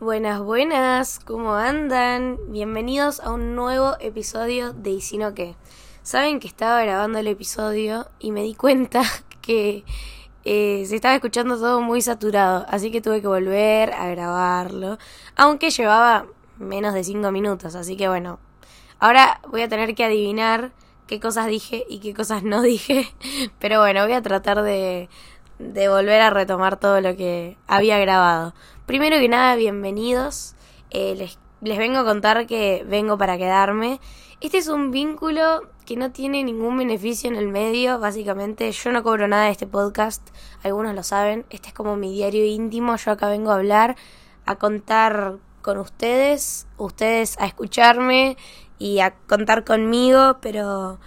Buenas, buenas, ¿cómo andan? Bienvenidos a un nuevo episodio de Y si no qué. Saben que estaba grabando el episodio y me di cuenta que eh, se estaba escuchando todo muy saturado, así que tuve que volver a grabarlo, aunque llevaba menos de 5 minutos, así que bueno, ahora voy a tener que adivinar qué cosas dije y qué cosas no dije, pero bueno, voy a tratar de, de volver a retomar todo lo que había grabado. Primero que nada, bienvenidos. Eh, les, les vengo a contar que vengo para quedarme. Este es un vínculo que no tiene ningún beneficio en el medio, básicamente. Yo no cobro nada de este podcast, algunos lo saben. Este es como mi diario íntimo. Yo acá vengo a hablar, a contar con ustedes, ustedes a escucharme y a contar conmigo, pero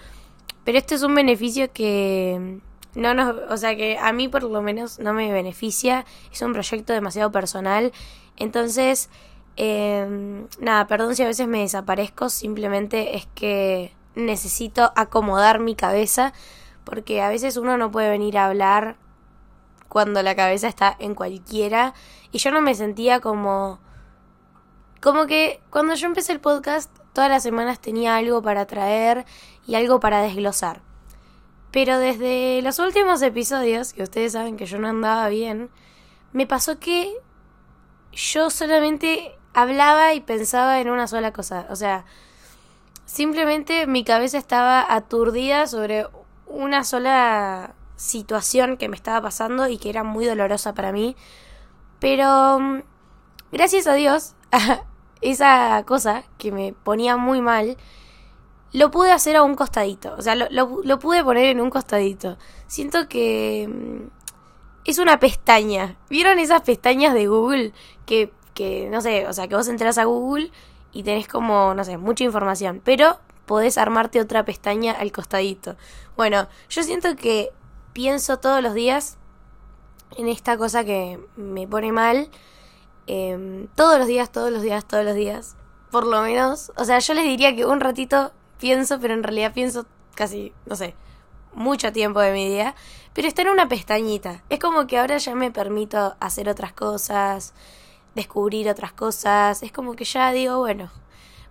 pero este es un beneficio que no nos, o sea que a mí por lo menos no me beneficia, es un proyecto demasiado personal, entonces, eh, nada, perdón si a veces me desaparezco, simplemente es que necesito acomodar mi cabeza, porque a veces uno no puede venir a hablar cuando la cabeza está en cualquiera, y yo no me sentía como... Como que cuando yo empecé el podcast, todas las semanas tenía algo para traer y algo para desglosar. Pero desde los últimos episodios, que ustedes saben que yo no andaba bien, me pasó que yo solamente hablaba y pensaba en una sola cosa. O sea, simplemente mi cabeza estaba aturdida sobre una sola situación que me estaba pasando y que era muy dolorosa para mí. Pero mm, gracias a Dios, esa cosa que me ponía muy mal, lo pude hacer a un costadito. O sea, lo, lo, pude poner en un costadito. Siento que mm, es una pestaña. ¿Vieron esas pestañas de Google? Que, que, no sé, o sea, que vos entras a Google y tenés como, no sé, mucha información. Pero podés armarte otra pestaña al costadito. Bueno, yo siento que pienso todos los días en esta cosa que me pone mal. Em, todos los días, todos los días, todos los días. Por lo menos. O sea, yo les diría que un ratito pienso, pero en realidad pienso casi, no sé, mucho tiempo de mi día, pero está en una pestañita. Es como que ahora ya me permito hacer otras cosas, descubrir otras cosas, es como que ya digo, bueno,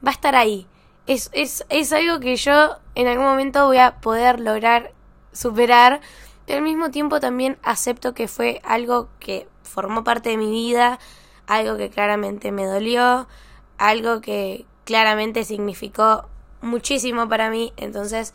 va a estar ahí. Es, es, es algo que yo en algún momento voy a poder lograr superar, pero al mismo tiempo también acepto que fue algo que formó parte de mi vida, algo que claramente me dolió, algo que claramente significó muchísimo para mí, entonces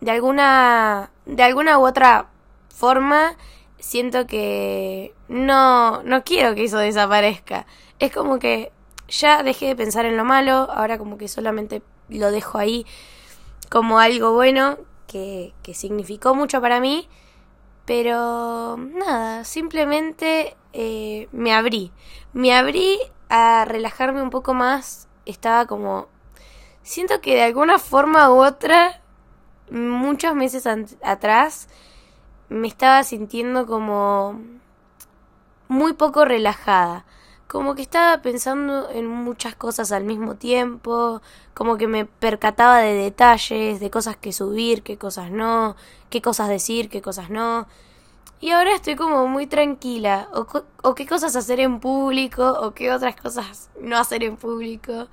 de alguna de alguna u otra forma siento que no no quiero que eso desaparezca. Es como que ya dejé de pensar en lo malo, ahora como que solamente lo dejo ahí como algo bueno que, que significó mucho para mí. Pero nada, simplemente eh, me abrí. Me abrí a relajarme un poco más. Estaba como siento que de alguna forma u otra, muchos meses atrás, me estaba sintiendo como muy poco relajada. Como que estaba pensando en muchas cosas al mismo tiempo, como que me percataba de detalles, de cosas que subir, qué cosas no, qué cosas decir, qué cosas no. Y ahora estoy como muy tranquila, o, o qué cosas hacer en público, o qué otras cosas no hacer en público.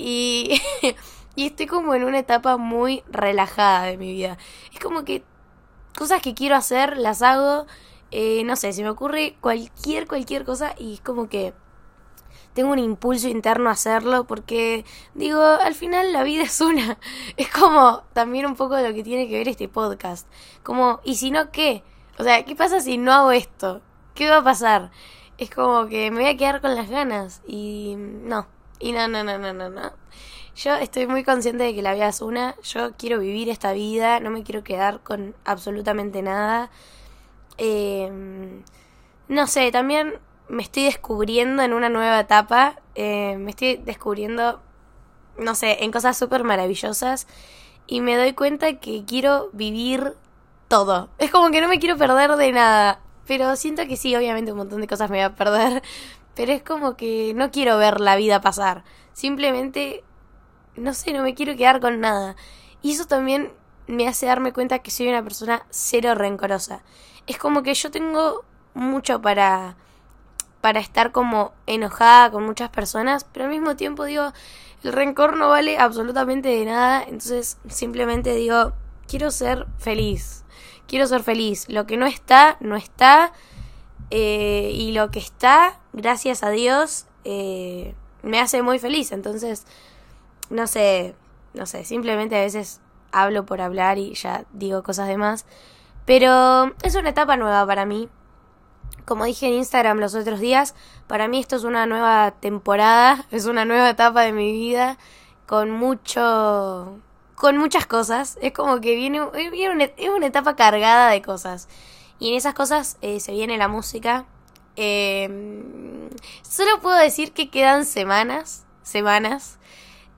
Y, y estoy como en una etapa muy relajada de mi vida. Es como que cosas que quiero hacer las hago. Eh, no sé, se me ocurre cualquier, cualquier cosa y es como que tengo un impulso interno a hacerlo porque digo, al final la vida es una. Es como también un poco de lo que tiene que ver este podcast. Como, ¿y si no qué? O sea, ¿qué pasa si no hago esto? ¿Qué va a pasar? Es como que me voy a quedar con las ganas y no. Y no, no, no, no, no, no. Yo estoy muy consciente de que la vida es una. Yo quiero vivir esta vida, no me quiero quedar con absolutamente nada. Eh, no sé, también me estoy descubriendo en una nueva etapa. Eh, me estoy descubriendo, no sé, en cosas súper maravillosas. Y me doy cuenta que quiero vivir todo. Es como que no me quiero perder de nada. Pero siento que sí, obviamente un montón de cosas me voy a perder. Pero es como que no quiero ver la vida pasar. Simplemente, no sé, no me quiero quedar con nada. Y eso también me hace darme cuenta que soy una persona cero rencorosa. Es como que yo tengo mucho para para estar como enojada con muchas personas, pero al mismo tiempo digo, el rencor no vale absolutamente de nada, entonces simplemente digo, quiero ser feliz, quiero ser feliz, lo que no está, no está, eh, y lo que está, gracias a Dios, eh, me hace muy feliz, entonces, no sé, no sé, simplemente a veces hablo por hablar y ya digo cosas de más, pero es una etapa nueva para mí, como dije en Instagram los otros días, para mí esto es una nueva temporada, es una nueva etapa de mi vida con mucho con muchas cosas. Es como que viene, es una etapa cargada de cosas. Y en esas cosas eh, se viene la música. Em, solo puedo decir que quedan semanas, semanas.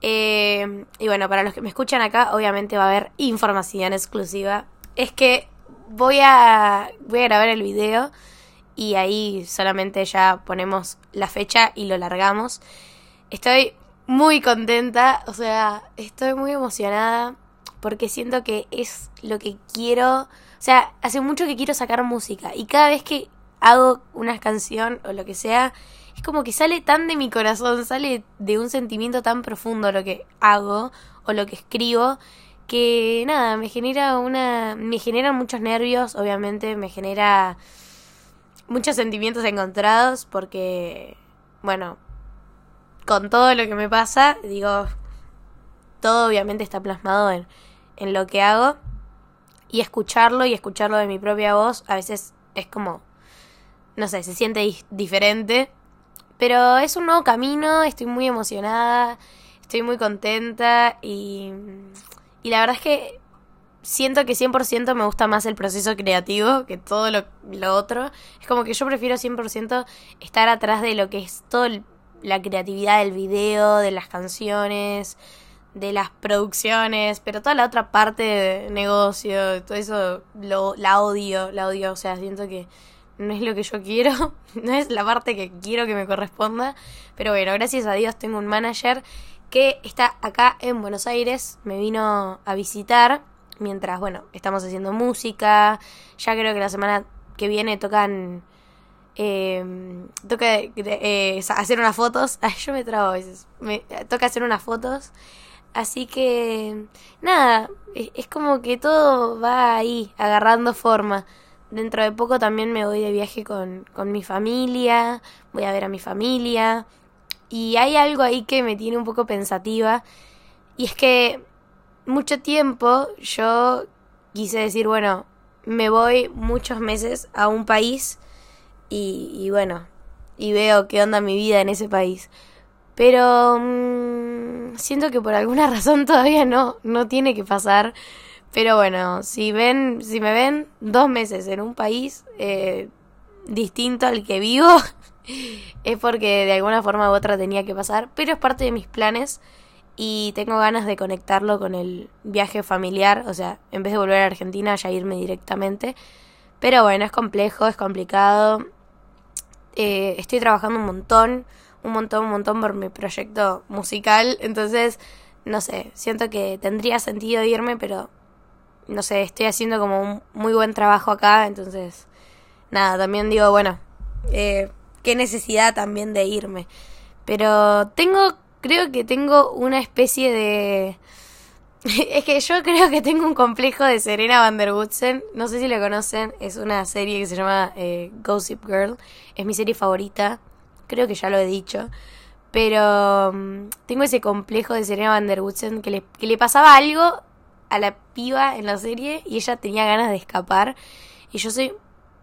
Em, y bueno, para los que me escuchan acá, obviamente va a haber información exclusiva. Es que voy a, voy a grabar el video y ahí solamente ya ponemos la fecha y lo largamos. Estoy muy contenta, o sea, estoy muy emocionada porque siento que es lo que quiero, sea, hace mucho que quiero sacar música y cada vez que hago una canción o lo que sea, es como que sale tan de mi corazón, sale de un sentimiento tan profundo lo que hago o lo que escribo que nada, me genera una me genera muchos nervios, obviamente me genera muchos sentimientos encontrados porque, bueno, con todo lo que me pasa, digo, todo obviamente está plasmado en, en lo que hago y escucharlo y escucharlo de mi propia voz a veces es como, no sé, se siente diferente, pero es un nuevo camino, estoy muy emocionada, estoy muy contenta y, y la verdad es que siento que 100% me gusta más el proceso creativo que todo lo, otro. Es como que yo prefiero 100% estar atrás de lo que es toda la creatividad del video, de las canciones, de las producciones, pero toda la otra parte de negocio, todo eso lo, la odio, la odio, o sea, siento que no es lo que yo quiero, no es la parte que quiero que me corresponda, pero bueno, gracias a Dios tengo un manager que está acá en Buenos Aires, me vino a visitar mientras, bueno, estamos haciendo música. Ya creo que la semana que viene tocan... Eh, toca eh, hacer unas fotos. Ay, yo me trago a veces. Me toca hacer unas fotos. Así que, nada, es, como que todo va ahí, agarrando forma. Dentro de poco también me voy de viaje con, con mi familia, voy a ver a mi familia. Y hay algo ahí que me tiene un poco pensativa. Y es que mucho tiempo yo quise decir, bueno, me voy muchos meses a un país y, bueno, y veo qué onda mi vida en ese país. Pero mm, siento que por alguna razón todavía no, no tiene que pasar. Pero bueno, si ven, si me ven dos meses en un país eh, distinto al que vivo, es porque de alguna forma u otra tenía que pasar. Pero es parte de mis planes y tengo ganas de conectarlo con el viaje familiar, o sea, en vez de volver a Argentina ya irme directamente. Pero bueno, es complejo, es complicado. Eh, estoy trabajando un montón, un montón, un montón por mi proyecto musical, entonces, no sé, siento que tendría sentido irme, pero no sé, estoy haciendo como un muy buen trabajo acá, entonces, nada, también digo, bueno, eh, qué necesidad también de irme. Pero tengo creo que tengo una especie de... es que yo creo que tengo un complejo de Serena Van der Woodsen. No sé si la conocen. Es una serie que se llama eh, Gossip Girl. Es mi serie favorita. Creo que ya lo he dicho. Pero mm, tengo ese complejo de Serena Van der Woodsen que le, que le pasaba algo a la piba en la serie y ella tenía ganas de escapar. Y yo soy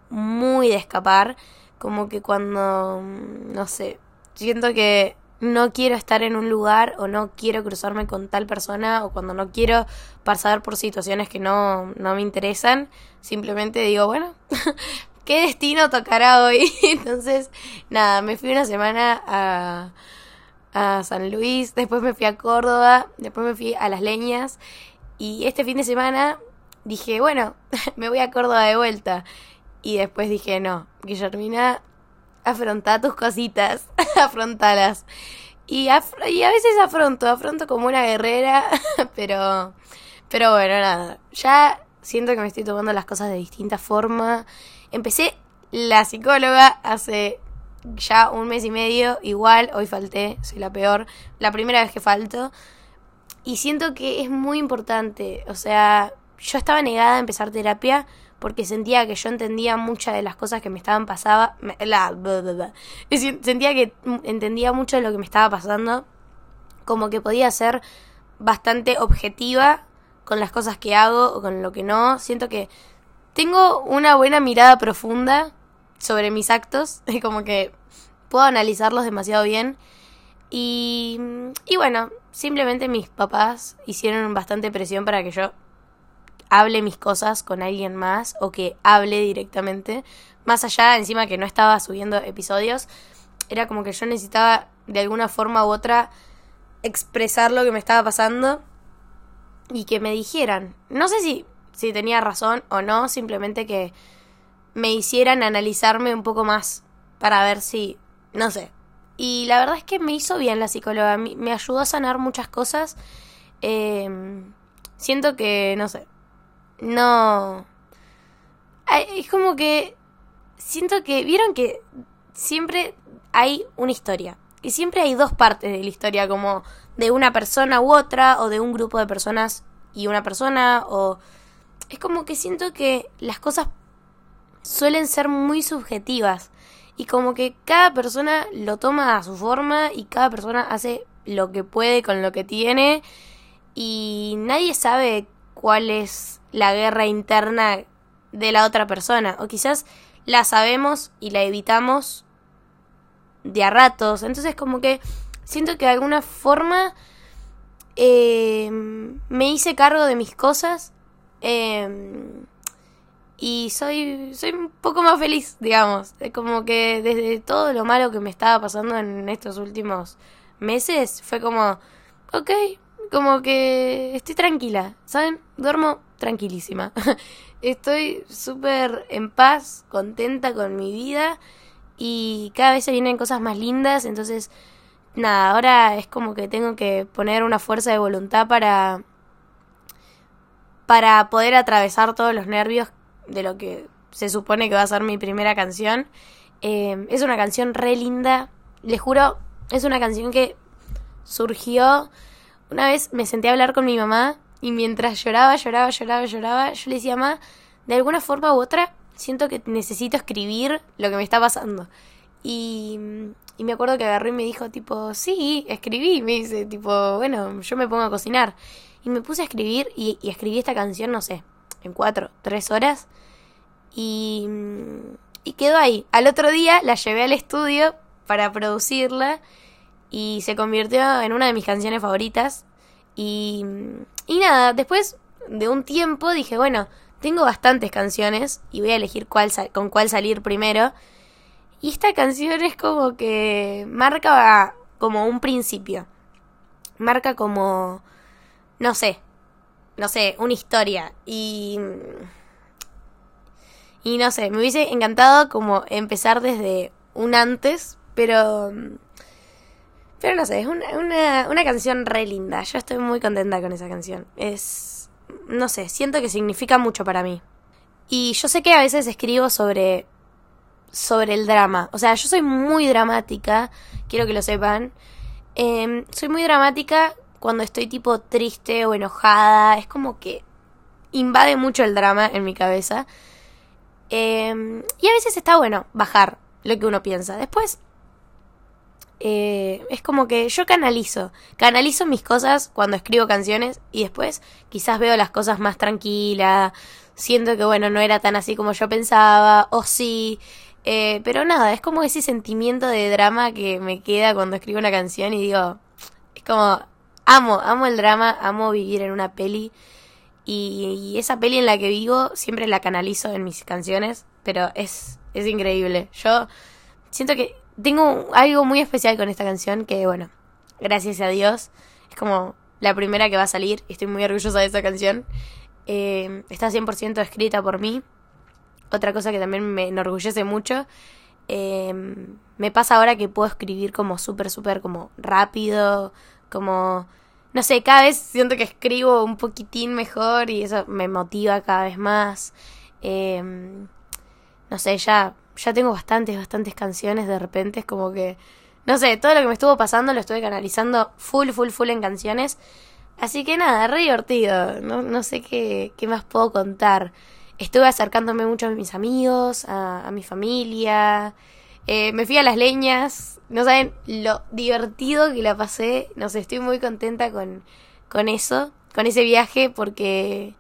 muy de escapar. Como que cuando, mm, no sé, siento que no quiero estar en un lugar o no quiero cruzarme con tal persona o cuando no quiero pasar por situaciones que no, no me interesan, simplemente digo, bueno, ¿qué destino tocará hoy? Entonces, nada, me fui una semana a, a San Luis, después me fui a Córdoba, después me fui a Las Leñas y este fin de semana dije, bueno, me voy a Córdoba de vuelta. Y después dije, no, Guillermina, afronta tus cositas, afrontalas. Y, y a veces afronto, afronto como una guerrera, pero, pero bueno, nada, ya siento que me estoy tomando las cosas de distinta forma. Empecé la psicóloga hace ya un mes y medio, igual, hoy falté, soy la peor, la primera vez que falto. Y siento que es muy importante, o sea, yo estaba negada a empezar terapia porque sentía que yo entendía muchas de las cosas que me estaban pasando, la, sentía que entendía mucho de lo que me estaba pasando, como que podía ser bastante objetiva con las cosas que hago o con lo que no, siento que tengo una buena mirada profunda sobre mis actos, como que puedo analizarlos demasiado bien. Y, y bueno, simplemente mis papás hicieron bastante presión para que yo hable mis cosas con alguien más o que hable directamente. Más allá, encima que no estaba subiendo episodios, era como que yo necesitaba de alguna forma u otra expresar lo que me estaba pasando y que me dijeran. No sé si, si tenía razón o no, simplemente que me hicieran analizarme un poco más para ver si, no sé. Y la verdad es que me hizo bien la psicóloga, me ayudó a sanar muchas cosas. Em, siento que, no sé, no... Es como que... Siento que... Vieron que siempre hay una historia. Y siempre hay dos partes de la historia, como de una persona u otra, o de un grupo de personas y una persona, o... Es como que siento que las cosas suelen ser muy subjetivas. Y como que cada persona lo toma a su forma y cada persona hace lo que puede con lo que tiene. Y nadie sabe cuál es la guerra interna de la otra persona. O quizás la sabemos y la evitamos de a ratos. Entonces como que siento que de alguna forma eh, me hice cargo de mis cosas. Eh, y soy, soy un poco más feliz, digamos. Como que desde todo lo malo que me estaba pasando en estos últimos meses, fue como, ok, como que estoy tranquila, ¿saben? Duermo tranquilísima. estoy súper en paz, contenta con mi vida y cada vez se vienen cosas más lindas, entonces nada, ahora es como que tengo que poner una fuerza de voluntad para para poder atravesar todos los nervios de lo que se supone que va a ser mi primera canción. Eh, es una canción re linda, les juro, es una canción que surgió una vez me senté a hablar con mi mamá y mientras lloraba, lloraba, lloraba, lloraba, yo le decía, mamá, de alguna forma u otra, siento que necesito escribir lo que me está pasando. Y, y me acuerdo que agarró y me dijo, tipo, sí, escribí. Me dice, tipo, bueno, yo me pongo a cocinar. Y me puse a escribir y, escribí esta canción, no sé, en cuatro, tres horas. Y, y quedó ahí. Al otro día la llevé al estudio para producirla y se convirtió en una de mis canciones favoritas. Y, y nada, después de un tiempo dije, bueno, tengo bastantes canciones y voy a elegir cuál con cuál salir primero. Y esta canción es como que marca como un principio. Marca como, no sé, no sé, una historia. Y... Y no sé, me hubiese encantado como empezar desde un antes, pero pero no sé, es una, una, canción re linda. Yo estoy muy contenta con esa canción. Es. No sé, siento que significa mucho para mí. Y yo sé que a veces escribo sobre. sobre el drama. O sea, yo soy muy dramática. Quiero que lo sepan. Em, soy muy dramática cuando estoy tipo triste o enojada. Es como que invade mucho el drama en mi cabeza. Em, y a veces está bueno bajar lo que uno piensa. Después eh, es como que yo canalizo, canalizo mis cosas cuando escribo canciones y después quizás veo las cosas más tranquilas, siento que bueno, no era tan así como yo pensaba, o sí, eh, pero nada, es como ese sentimiento de drama que me queda cuando escribo una canción y digo, es como, amo, amo el drama, amo vivir en una peli y, esa peli en la que vivo siempre la canalizo en mis canciones, pero es, es increíble, yo siento que tengo algo muy especial con esta canción que, bueno, gracias a Dios, es como la primera que va a salir. Estoy muy orgullosa de esta canción. Eh, está 100% escrita por mí. Otra cosa que también me enorgullece mucho. Eh, me pasa ahora que puedo escribir como súper, súper como rápido, como... No sé, cada vez siento que escribo un poquitín mejor y eso me motiva cada vez más. Eh, no sé, ya, ya tengo bastantes, bastantes canciones de repente, es como que, no sé, todo lo que me estuvo pasando lo estuve canalizando full, full, full en canciones. Así que nada, re divertido, no, no sé qué, qué más puedo contar. Estuve acercándome mucho a mis amigos, a, a mi familia, eh, me fui a las leñas, no saben lo divertido que la pasé, no sé, estoy muy contenta con, con eso, con ese viaje, porque,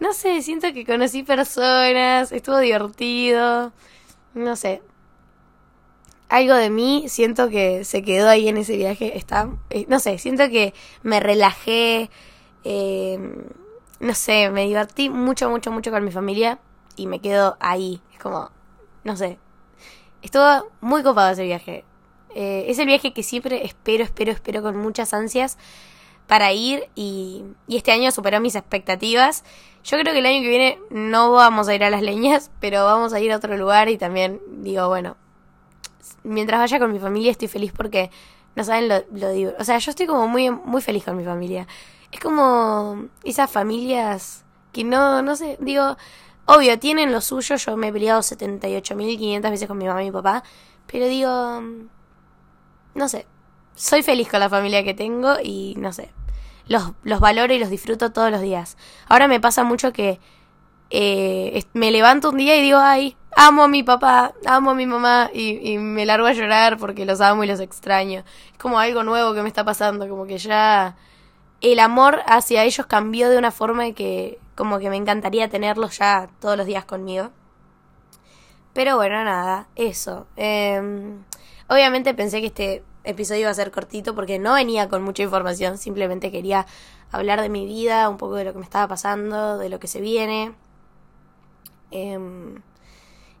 no sé, siento que conocí personas, estuvo divertido, no sé. Algo de mí siento que se quedó ahí en ese viaje, está, eh, no sé, siento que me relajé, eh, no sé, me divertí mucho, mucho, mucho con mi familia y me quedo ahí, es como, no sé, Estuvo muy copado ese viaje. Eh, es el viaje que siempre espero, espero, espero con muchas ansias para ir y, este año superó mis expectativas. Yo creo que el año que viene no vamos a ir a las leñas, pero vamos a ir a otro lugar y también digo, bueno, mientras vaya con mi familia estoy feliz porque no saben lo, lo digo. O sea, yo estoy como muy, muy feliz con mi familia. Es como esas familias que no, no sé, digo, Obvio, tienen lo suyo, yo me he peleado 78.500 veces con mi mamá y mi papá, pero digo, no sé, soy feliz con la familia que tengo y no sé, los, los valoro y los disfruto todos los días. Ahora me pasa mucho que eh, me levanto un día y digo, ay, amo a mi papá, amo a mi mamá y, y me largo a llorar porque los amo y los extraño. Es como algo nuevo que me está pasando, como que ya el amor hacia ellos cambió de una forma que como que me encantaría tenerlos ya todos los días conmigo. Pero bueno, nada, eso. Em, obviamente pensé que este episodio iba a ser cortito porque no venía con mucha información, simplemente quería hablar de mi vida, un poco de lo que me estaba pasando, de lo que se viene. Em,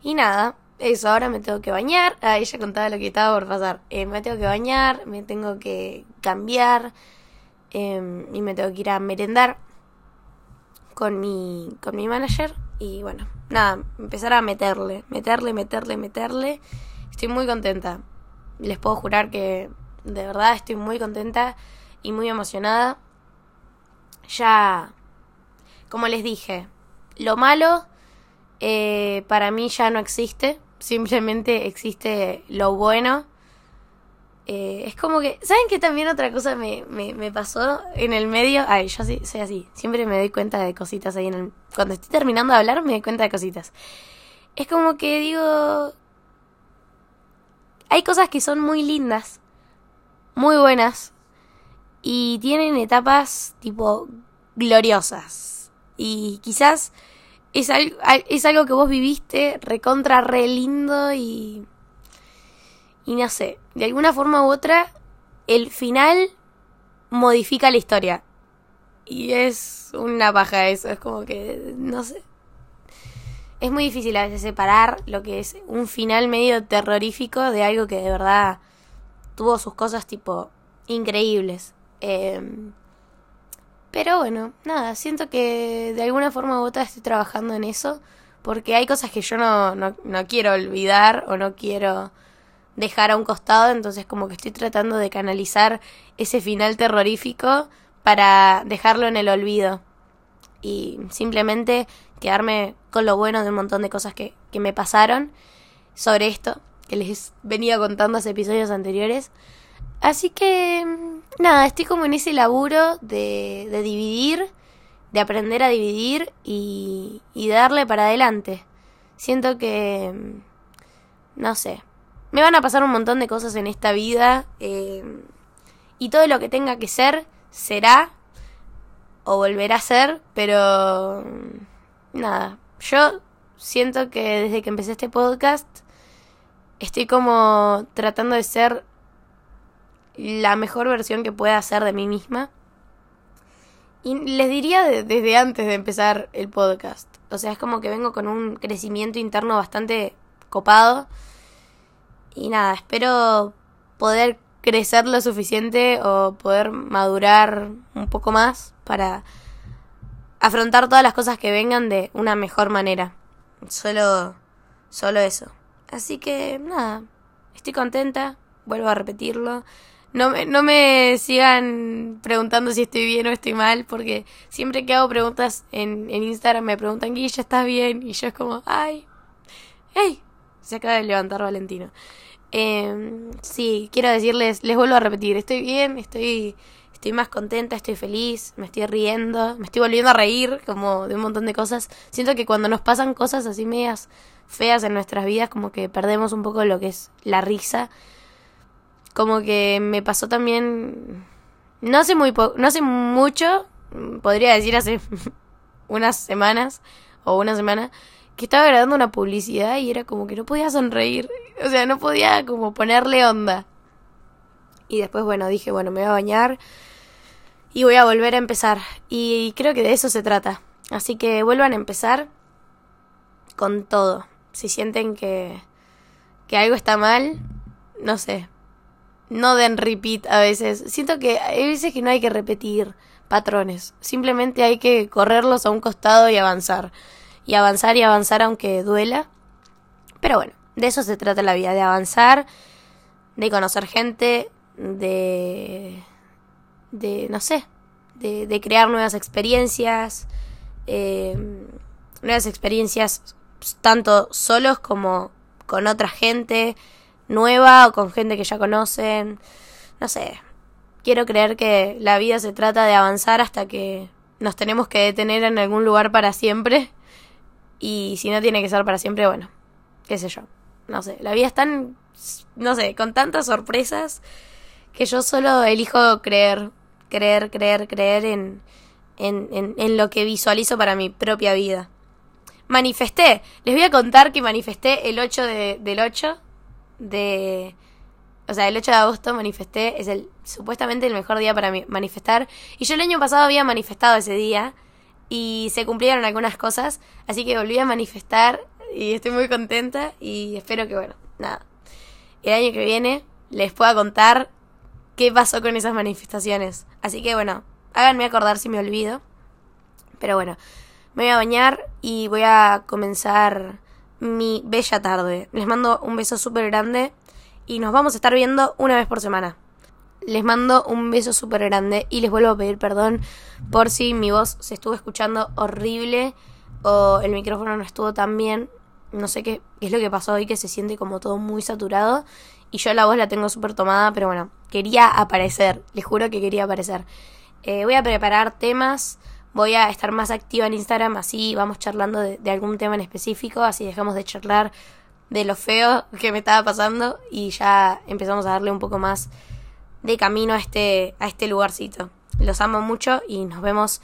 y nada, eso, ahora me tengo que bañar. Ah, ella contaba lo que estaba por pasar. Eh, me tengo que bañar, me tengo que cambiar em, y me tengo que ir a merendar con mi, con mi manager y bueno, nada, empezar a meterle, meterle, meterle, meterle. Estoy muy contenta. Les puedo jurar que de verdad estoy muy contenta y muy emocionada. Ya, como les dije, lo malo eh, para mí ya no existe, simplemente existe lo bueno eh, es como que, ¿saben que también otra cosa me, me, pasó en el medio? Ay, yo sí, soy así, siempre me doy cuenta de cositas ahí en el... Cuando estoy terminando de hablar me doy cuenta de cositas. Es como que digo... Hay cosas que son muy lindas, muy buenas, y tienen etapas tipo gloriosas. Y quizás es algo, es algo que vos viviste recontra re lindo y y no sé, de alguna forma u otra, el final modifica la historia. Y es una paja eso, es como que, no sé. Es muy difícil a veces separar lo que es un final medio terrorífico de algo que de verdad tuvo sus cosas tipo increíbles. Em, pero bueno, nada, siento que de alguna forma u otra estoy trabajando en eso. Porque hay cosas que yo no, no, no quiero olvidar o no quiero dejar a un costado, entonces como que estoy tratando de canalizar ese final terrorífico para dejarlo en el olvido y simplemente quedarme con lo bueno de un montón de cosas que, que me pasaron sobre esto, que les venía contando hace episodios anteriores. Así que, nada, estoy como en ese laburo de, de dividir, de aprender a dividir y, y darle para adelante. Siento que, no sé, me van a pasar un montón de cosas en esta vida eh, y todo lo que tenga que ser será o volverá a ser, pero mm, nada, yo siento que desde que empecé este podcast estoy como tratando de ser la mejor versión que pueda ser de mí misma. Y les diría desde antes de empezar el podcast. O sea, es como que vengo con un crecimiento interno bastante copado. Y nada, espero poder crecer lo suficiente o poder madurar un poco más para afrontar todas las cosas que vengan de una mejor manera. Solo, solo eso. Así que nada, estoy contenta, vuelvo a repetirlo. No me, no me sigan preguntando si estoy bien o estoy mal, porque siempre que hago preguntas en, en Instagram me preguntan, ya ¿estás bien? Y yo es como, ay, ¡Hey! Se acaba de levantar Valentino. Eh, sí, quiero decirles, les vuelvo a repetir, estoy bien, estoy, estoy más contenta, estoy feliz, me estoy riendo, me estoy volviendo a reír como de un montón de cosas. Siento que cuando nos pasan cosas así medias feas en nuestras vidas, como que perdemos un poco lo que es la risa. Como que me pasó también, no hace muy no hace mucho, podría decir hace unas semanas o una semana, que estaba grabando una publicidad y era como que no podía sonreír. O sea, no podía como ponerle onda. Y después, bueno, dije, bueno, me voy a bañar y voy a volver a empezar. Y creo que de eso se trata. Así que vuelvan a empezar con todo. Si sienten que, que algo está mal, no sé. No den repeat a veces. Siento que hay veces que no hay que repetir patrones. Simplemente hay que correrlos a un costado y avanzar y avanzar y avanzar aunque duela. Pero bueno, de eso se trata la vida, de avanzar, de conocer gente, de... de no sé, de, crear nuevas experiencias, eh, nuevas experiencias tanto solos como con otra gente nueva o con gente que ya conocen. No sé, quiero creer que la vida se trata de avanzar hasta que nos tenemos que detener en algún lugar para siempre y si no tiene que ser para siempre, bueno, qué sé yo. No sé, la vida es tan, no sé, con tantas sorpresas que yo solo elijo creer, creer, creer, creer en, en, en, lo que visualizo para mi propia vida. Manifesté, les voy a contar que manifesté el 8 de, del 8 de... O sea, el 8 de agosto manifesté, es el supuestamente el mejor día para manifestar. Y yo el año pasado había manifestado ese día y se cumplieron algunas cosas, así que volví a manifestar y estoy muy contenta y espero que, bueno, nada, el año que viene les pueda contar qué pasó con esas manifestaciones. Así que, bueno, háganme acordar si me olvido. Pero bueno, me voy a bañar y voy a comenzar mi bella tarde. Les mando un beso súper grande y nos vamos a estar viendo una vez por semana. Les mando un beso súper grande y les vuelvo a pedir perdón por si mi voz se estuvo escuchando horrible o el micrófono no estuvo tan bien. No sé qué, es lo que pasó hoy, que se siente como todo muy saturado. Y yo la voz la tengo súper tomada, pero bueno, quería aparecer, les juro que quería aparecer. Eh, voy a preparar temas, voy a estar más activa en Instagram, así vamos charlando de, de algún tema en específico, así dejamos de charlar de lo feo que me estaba pasando y ya empezamos a darle un poco más de camino a este, a este lugarcito. Los amo mucho y nos vemos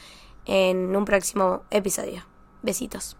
en un próximo episodio. Besitos.